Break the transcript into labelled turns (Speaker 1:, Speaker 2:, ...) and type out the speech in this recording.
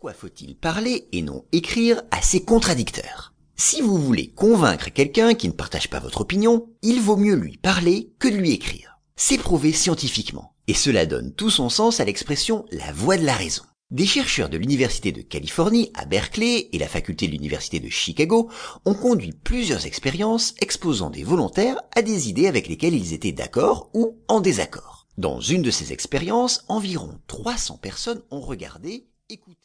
Speaker 1: Pourquoi faut-il parler et non écrire à ses contradicteurs? Si vous voulez convaincre quelqu'un qui ne partage pas votre opinion, il vaut mieux lui parler que de lui écrire. C'est prouvé scientifiquement, et cela donne tout son sens à l'expression la voix de la raison. Des chercheurs de l'Université de Californie à Berkeley et la faculté de l'Université de Chicago ont conduit plusieurs expériences exposant des volontaires à des idées avec lesquelles ils étaient d'accord ou en désaccord. Dans une de ces expériences, environ 300 personnes ont regardé, écouté